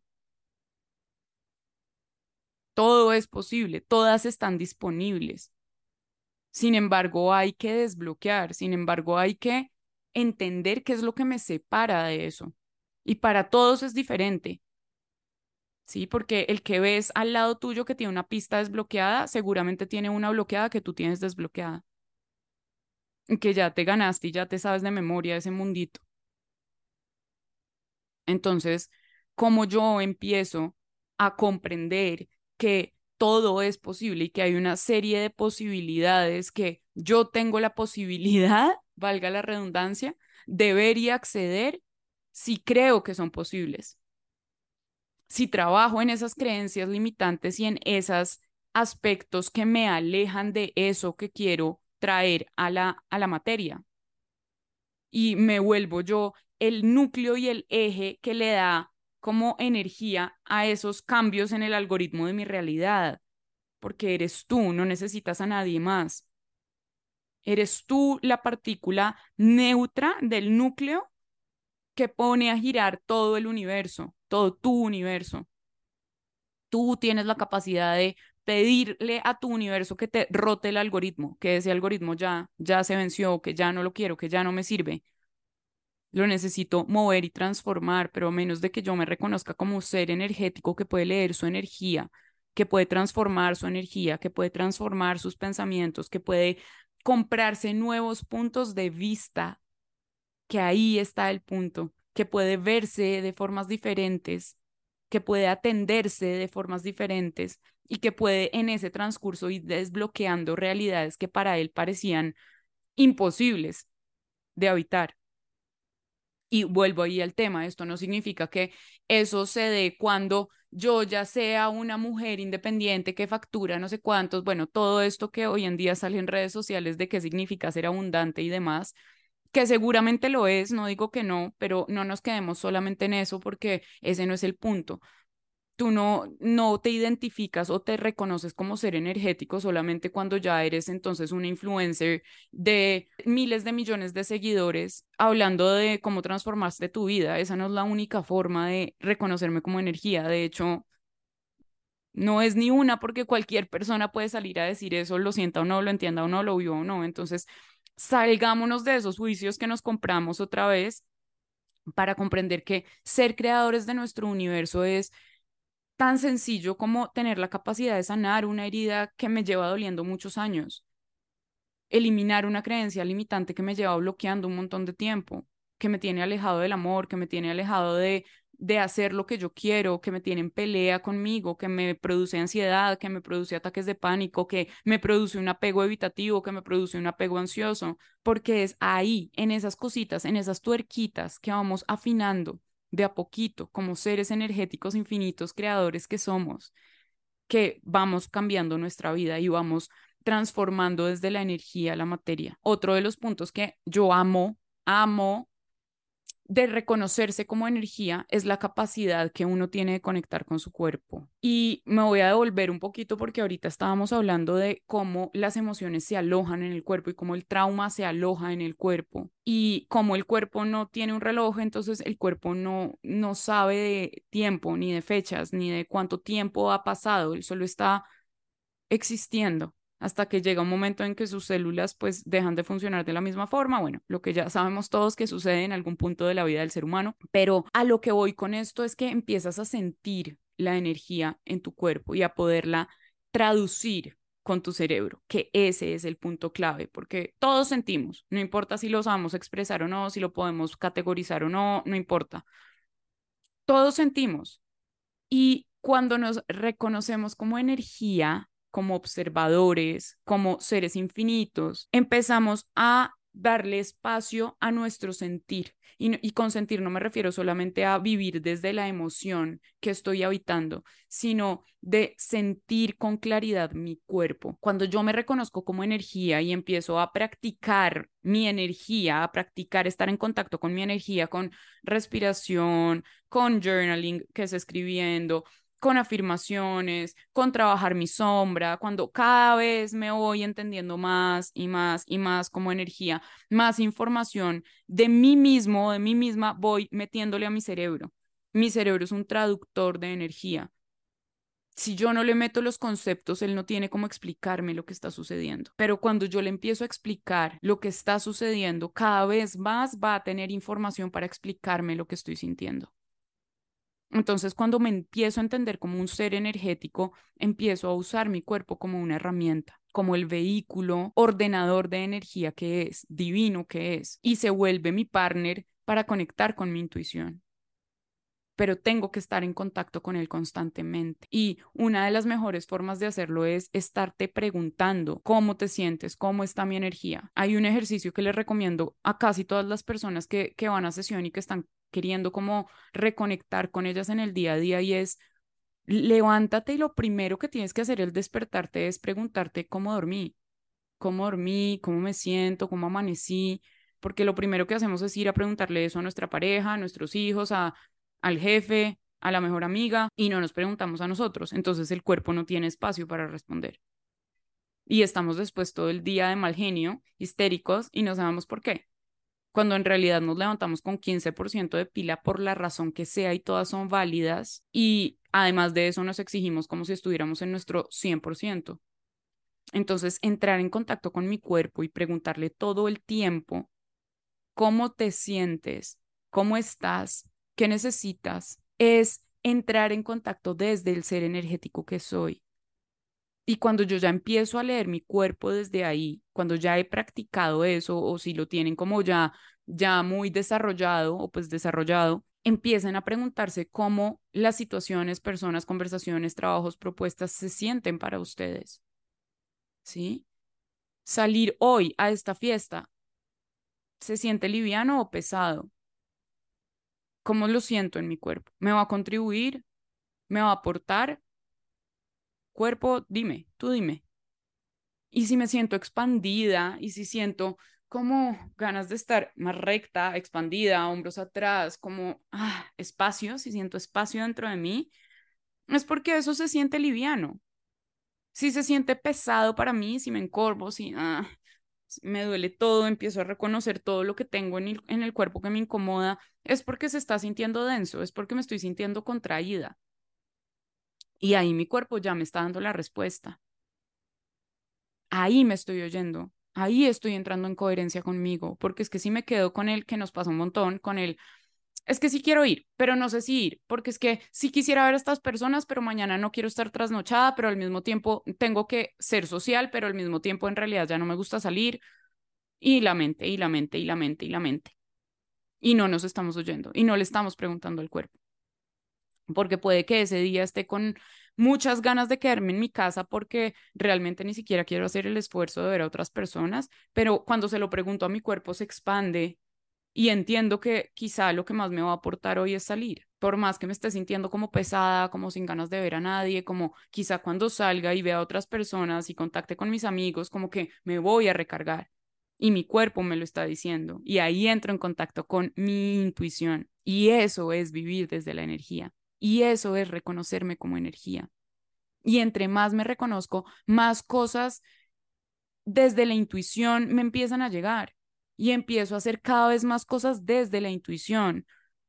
Todo es posible, todas están disponibles. Sin embargo, hay que desbloquear, sin embargo, hay que entender qué es lo que me separa de eso. Y para todos es diferente. ¿Sí? Porque el que ves al lado tuyo que tiene una pista desbloqueada, seguramente tiene una bloqueada que tú tienes desbloqueada. Que ya te ganaste y ya te sabes de memoria ese mundito. Entonces, como yo empiezo a comprender que todo es posible y que hay una serie de posibilidades que yo tengo la posibilidad, valga la redundancia, de ver y acceder si creo que son posibles. Si trabajo en esas creencias limitantes y en esos aspectos que me alejan de eso que quiero traer a la, a la materia. Y me vuelvo yo el núcleo y el eje que le da como energía a esos cambios en el algoritmo de mi realidad, porque eres tú, no necesitas a nadie más. Eres tú la partícula neutra del núcleo que pone a girar todo el universo, todo tu universo. Tú tienes la capacidad de pedirle a tu universo que te rote el algoritmo, que ese algoritmo ya, ya se venció, que ya no lo quiero, que ya no me sirve. Lo necesito mover y transformar, pero a menos de que yo me reconozca como ser energético que puede leer su energía, que puede transformar su energía, que puede transformar sus pensamientos, que puede comprarse nuevos puntos de vista que ahí está el punto, que puede verse de formas diferentes, que puede atenderse de formas diferentes y que puede en ese transcurso ir desbloqueando realidades que para él parecían imposibles de habitar. Y vuelvo ahí al tema, esto no significa que eso se dé cuando yo ya sea una mujer independiente que factura no sé cuántos, bueno, todo esto que hoy en día sale en redes sociales de qué significa ser abundante y demás, que seguramente lo es, no digo que no, pero no nos quedemos solamente en eso porque ese no es el punto. Tú no, no te identificas o te reconoces como ser energético solamente cuando ya eres entonces una influencer de miles de millones de seguidores hablando de cómo transformaste tu vida. Esa no es la única forma de reconocerme como energía. De hecho, no es ni una porque cualquier persona puede salir a decir eso, lo sienta o no, lo entienda o no, lo vio o no. Entonces, salgámonos de esos juicios que nos compramos otra vez para comprender que ser creadores de nuestro universo es tan sencillo como tener la capacidad de sanar una herida que me lleva doliendo muchos años, eliminar una creencia limitante que me lleva bloqueando un montón de tiempo, que me tiene alejado del amor, que me tiene alejado de de hacer lo que yo quiero, que me tienen pelea conmigo, que me produce ansiedad, que me produce ataques de pánico, que me produce un apego evitativo, que me produce un apego ansioso, porque es ahí, en esas cositas, en esas tuerquitas que vamos afinando de a poquito como seres energéticos infinitos creadores que somos, que vamos cambiando nuestra vida y vamos transformando desde la energía la materia. Otro de los puntos que yo amo, amo de reconocerse como energía es la capacidad que uno tiene de conectar con su cuerpo. Y me voy a devolver un poquito porque ahorita estábamos hablando de cómo las emociones se alojan en el cuerpo y cómo el trauma se aloja en el cuerpo y cómo el cuerpo no tiene un reloj, entonces el cuerpo no no sabe de tiempo ni de fechas ni de cuánto tiempo ha pasado, él solo está existiendo hasta que llega un momento en que sus células pues dejan de funcionar de la misma forma, bueno, lo que ya sabemos todos que sucede en algún punto de la vida del ser humano, pero a lo que voy con esto es que empiezas a sentir la energía en tu cuerpo y a poderla traducir con tu cerebro, que ese es el punto clave, porque todos sentimos, no importa si lo sabemos expresar o no, si lo podemos categorizar o no, no importa. Todos sentimos. Y cuando nos reconocemos como energía, como observadores, como seres infinitos, empezamos a darle espacio a nuestro sentir. Y, con sentir no me refiero solamente a vivir desde la emoción que estoy habitando, sino de sentir con claridad mi cuerpo. Cuando yo me reconozco como energía y empiezo a practicar mi energía, a practicar estar en contacto con mi energía, con respiración, con journaling, que es escribiendo, con afirmaciones, con trabajar mi sombra, cuando cada vez me voy entendiendo más y más y más como energía, más información de mí mismo, de mí misma, voy metiéndole a mi cerebro. Mi cerebro es un traductor de energía. Si yo no le meto los conceptos, él no tiene cómo explicarme lo que está sucediendo. Pero cuando yo le empiezo a explicar lo que está sucediendo, cada vez más va a tener información para explicarme lo que estoy sintiendo. Entonces, cuando me empiezo a entender como un ser energético, empiezo a usar mi cuerpo como una herramienta, como el vehículo ordenador de energía que es, divino que es, y se vuelve mi partner para conectar con mi intuición. Pero tengo que estar en contacto con él constantemente. Y una de las mejores formas de hacerlo es estarte preguntando cómo te sientes, cómo está mi energía. Hay un ejercicio que les recomiendo a casi todas las personas que, que van a sesión y que están queriendo como reconectar con ellas en el día a día y es levántate y lo primero que tienes que hacer el despertarte es preguntarte cómo dormí, cómo dormí, cómo me siento, cómo amanecí, porque lo primero que hacemos es ir a preguntarle eso a nuestra pareja, a nuestros hijos, a, al jefe, a la mejor amiga y no nos preguntamos a nosotros. Entonces el cuerpo no tiene espacio para responder. Y estamos después todo el día de mal genio, histéricos y no sabemos por qué cuando en realidad nos levantamos con 15% de pila por la razón que sea y todas son válidas y además de eso nos exigimos como si estuviéramos en nuestro 100%. Entonces, entrar en contacto con mi cuerpo y preguntarle todo el tiempo, ¿cómo te sientes? ¿Cómo estás? ¿Qué necesitas? Es entrar en contacto desde el ser energético que soy. Y cuando yo ya empiezo a leer mi cuerpo desde ahí, cuando ya he practicado eso o si lo tienen como ya ya muy desarrollado o pues desarrollado, empiecen a preguntarse cómo las situaciones, personas, conversaciones, trabajos, propuestas se sienten para ustedes. ¿Sí? Salir hoy a esta fiesta, ¿se siente liviano o pesado? ¿Cómo lo siento en mi cuerpo? ¿Me va a contribuir? ¿Me va a aportar? Cuerpo, dime, tú dime. Y si me siento expandida y si siento como ganas de estar más recta, expandida, hombros atrás, como ah, espacio, si siento espacio dentro de mí, es porque eso se siente liviano. Si se siente pesado para mí, si me encorvo, si ah, me duele todo, empiezo a reconocer todo lo que tengo en el, en el cuerpo que me incomoda, es porque se está sintiendo denso, es porque me estoy sintiendo contraída. Y ahí mi cuerpo ya me está dando la respuesta. Ahí me estoy oyendo, ahí estoy entrando en coherencia conmigo, porque es que si me quedo con él, que nos pasa un montón, con él, es que sí quiero ir, pero no sé si ir, porque es que sí quisiera ver a estas personas, pero mañana no quiero estar trasnochada, pero al mismo tiempo tengo que ser social, pero al mismo tiempo en realidad ya no me gusta salir. Y la mente, y la mente, y la mente, y la mente. Y no nos estamos oyendo, y no le estamos preguntando al cuerpo. Porque puede que ese día esté con muchas ganas de quedarme en mi casa porque realmente ni siquiera quiero hacer el esfuerzo de ver a otras personas, pero cuando se lo pregunto a mi cuerpo se expande y entiendo que quizá lo que más me va a aportar hoy es salir, por más que me esté sintiendo como pesada, como sin ganas de ver a nadie, como quizá cuando salga y vea a otras personas y contacte con mis amigos, como que me voy a recargar y mi cuerpo me lo está diciendo y ahí entro en contacto con mi intuición y eso es vivir desde la energía y eso es reconocerme como energía. Y entre más me reconozco, más cosas desde la intuición me empiezan a llegar y empiezo a hacer cada vez más cosas desde la intuición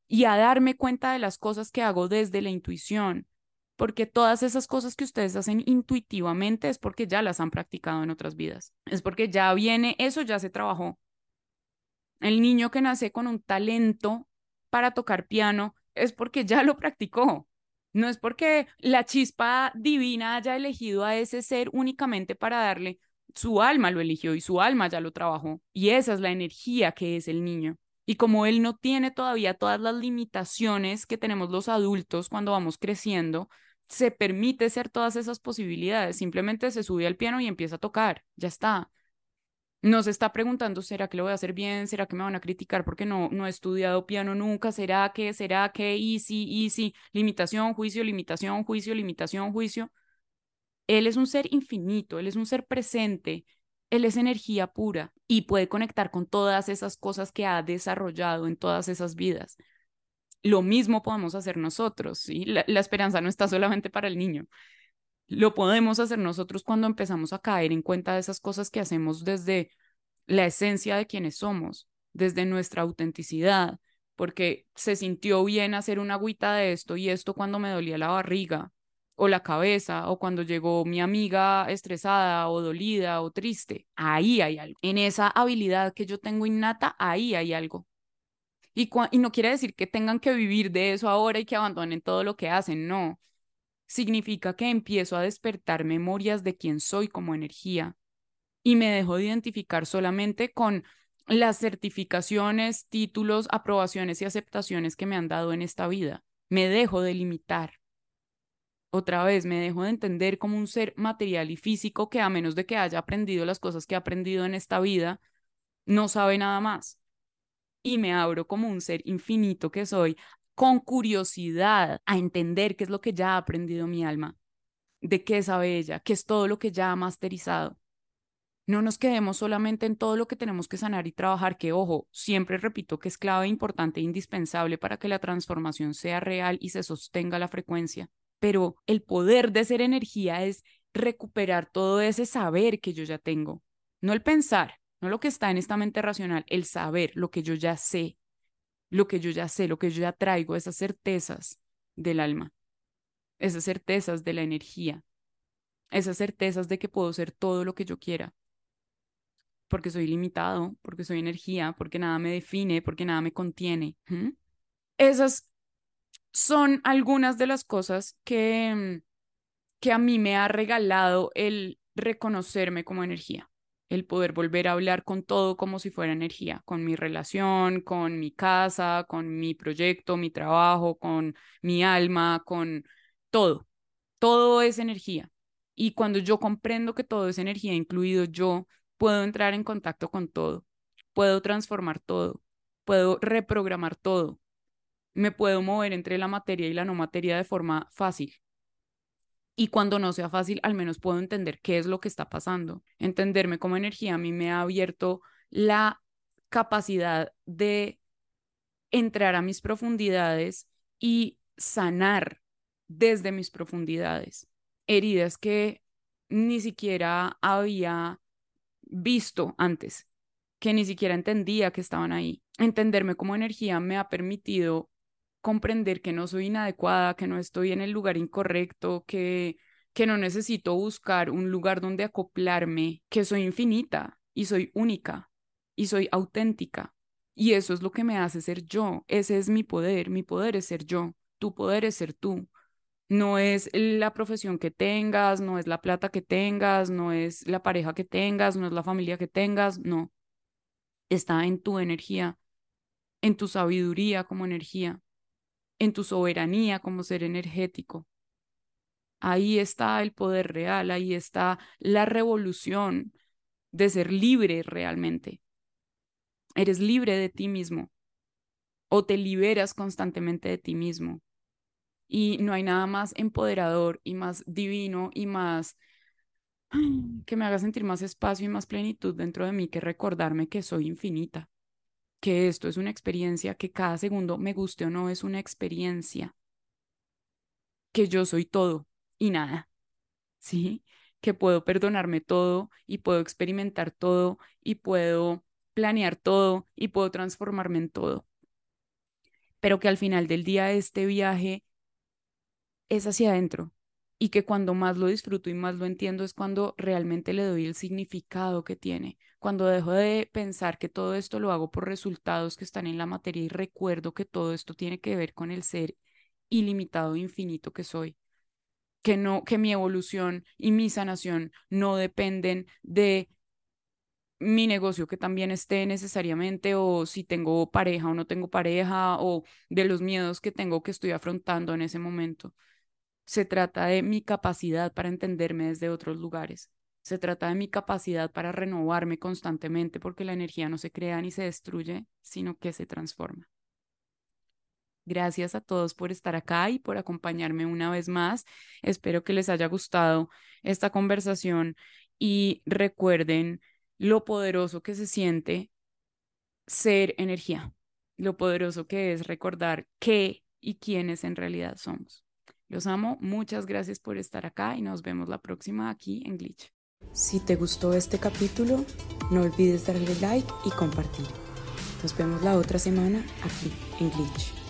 y a darme cuenta de las cosas que hago desde la intuición, porque todas esas cosas que ustedes hacen intuitivamente es porque ya las han practicado en otras vidas, es porque ya viene, eso ya se trabajó. El niño que nace con un talento para tocar piano es porque ya lo practicó. No es porque la chispa divina haya elegido a ese ser únicamente para darle su alma lo eligió y su alma ya lo trabajó. Y esa es la energía que es el niño. Y como él no tiene todavía todas las limitaciones que tenemos los adultos cuando vamos creciendo, se permite ser todas esas posibilidades. Simplemente se sube al piano y empieza a tocar. Ya está. No se está preguntando, ¿será que lo voy a hacer bien? ¿Será que me van a criticar porque no, no he estudiado piano nunca? ¿Será que, será que, easy, easy, limitación, juicio, limitación, juicio, limitación, juicio? Él es un ser infinito, Él es un ser presente, Él es energía pura y puede conectar con todas esas cosas que ha desarrollado en todas esas vidas. Lo mismo podemos hacer nosotros, ¿sí? La esperanza no está solamente para el niño. Lo podemos hacer nosotros cuando empezamos a caer en cuenta de esas cosas que hacemos desde la esencia de quienes somos, desde nuestra autenticidad, porque se sintió bien hacer una agüita de esto y esto cuando me dolía la barriga, o la cabeza, o cuando llegó mi amiga estresada o dolida o triste. Ahí hay algo. En esa habilidad que yo tengo innata, ahí hay algo. Y, no quiere decir que tengan que vivir de eso ahora y que abandonen todo lo que hacen, no. Significa que empiezo a despertar memorias de quién soy como energía y me dejo de identificar solamente con las certificaciones, títulos, aprobaciones y aceptaciones que me han dado en esta vida. Me dejo de limitar otra vez me dejo de entender como un ser material y físico que a menos de que haya aprendido las cosas que ha aprendido en esta vida, no sabe nada más. Y me abro como un ser infinito que soy, con curiosidad a entender qué es lo que ya ha aprendido mi alma, de qué sabe ella, qué es todo lo que ya ha masterizado. No nos quedemos solamente en todo lo que tenemos que sanar y trabajar, que ojo, siempre repito que es clave, importante e indispensable para que la transformación sea real y se sostenga la frecuencia pero el poder de ser energía es recuperar todo ese saber que yo ya tengo, no el pensar, no lo que está en esta mente racional, el saber, lo que yo ya sé, lo que yo ya sé, lo que yo ya traigo, esas certezas del alma, esas certezas de la energía, esas certezas de que puedo ser todo lo que yo quiera, porque soy limitado, porque soy energía, porque nada me define, porque nada me contiene. Esas son algunas de las cosas que, que a mí me ha regalado el reconocerme como energía, el poder volver a hablar con todo como si fuera energía, con mi relación, con mi casa, con mi proyecto, mi trabajo, con mi alma, con todo. Todo es energía. Y cuando yo comprendo que todo es energía, incluido yo, puedo entrar en contacto con todo, puedo transformar todo, puedo reprogramar todo, me puedo mover entre la materia y la no materia de forma fácil. Y cuando no sea fácil, al menos puedo entender qué es lo que está pasando. Entenderme como energía a mí me ha abierto la capacidad de entrar a mis profundidades y sanar desde mis profundidades heridas que ni siquiera había visto antes, que ni siquiera entendía que estaban ahí. Entenderme como energía me ha permitido comprender que no soy inadecuada, que no estoy en el lugar incorrecto, que, que no necesito buscar un lugar donde acoplarme, que soy infinita y soy única y soy auténtica. Y eso es lo que me hace ser yo. Ese es mi poder. Mi poder es ser yo. Tu poder es ser tú. No es la profesión que tengas, no es la plata que tengas, no es la pareja que tengas, no es la familia que tengas, no. Está en tu energía, en tu sabiduría como energía en tu soberanía como ser energético. Ahí está el poder real, ahí está la revolución de ser libre realmente. Eres libre de ti mismo o te liberas constantemente de ti mismo. Y no hay nada más empoderador y más divino y más que me haga sentir más espacio y más plenitud dentro de mí que recordarme que soy infinita, que esto es una experiencia, que cada segundo, me guste o no, es una experiencia, que yo soy todo y nada, ¿sí? Que puedo perdonarme todo y puedo experimentar todo y puedo planear todo y puedo transformarme en todo. Pero que al final del día este viaje es hacia adentro y que cuando más lo disfruto y más lo entiendo es cuando realmente le doy el significado que tiene, cuando dejo de pensar que todo esto lo hago por resultados que están en la materia y recuerdo que todo esto tiene que ver con el ser ilimitado e infinito que soy. Que no que mi evolución y mi sanación no dependen de mi negocio que también esté necesariamente o si tengo pareja o no tengo pareja o de los miedos que tengo que estoy afrontando en ese momento se trata de mi capacidad para entenderme desde otros lugares. Se trata de mi capacidad para renovarme constantemente porque la energía no se crea ni se destruye, sino que se transforma. Gracias a todos por estar acá y por acompañarme una vez más. Espero que les haya gustado esta conversación y recuerden lo poderoso que se siente ser energía, lo poderoso que es recordar qué y quiénes en realidad somos. Los amo, muchas gracias por estar acá y nos vemos la próxima aquí en Glitch. Si te gustó este capítulo, no olvides darle like y compartir. Nos vemos la otra semana aquí en Glitch.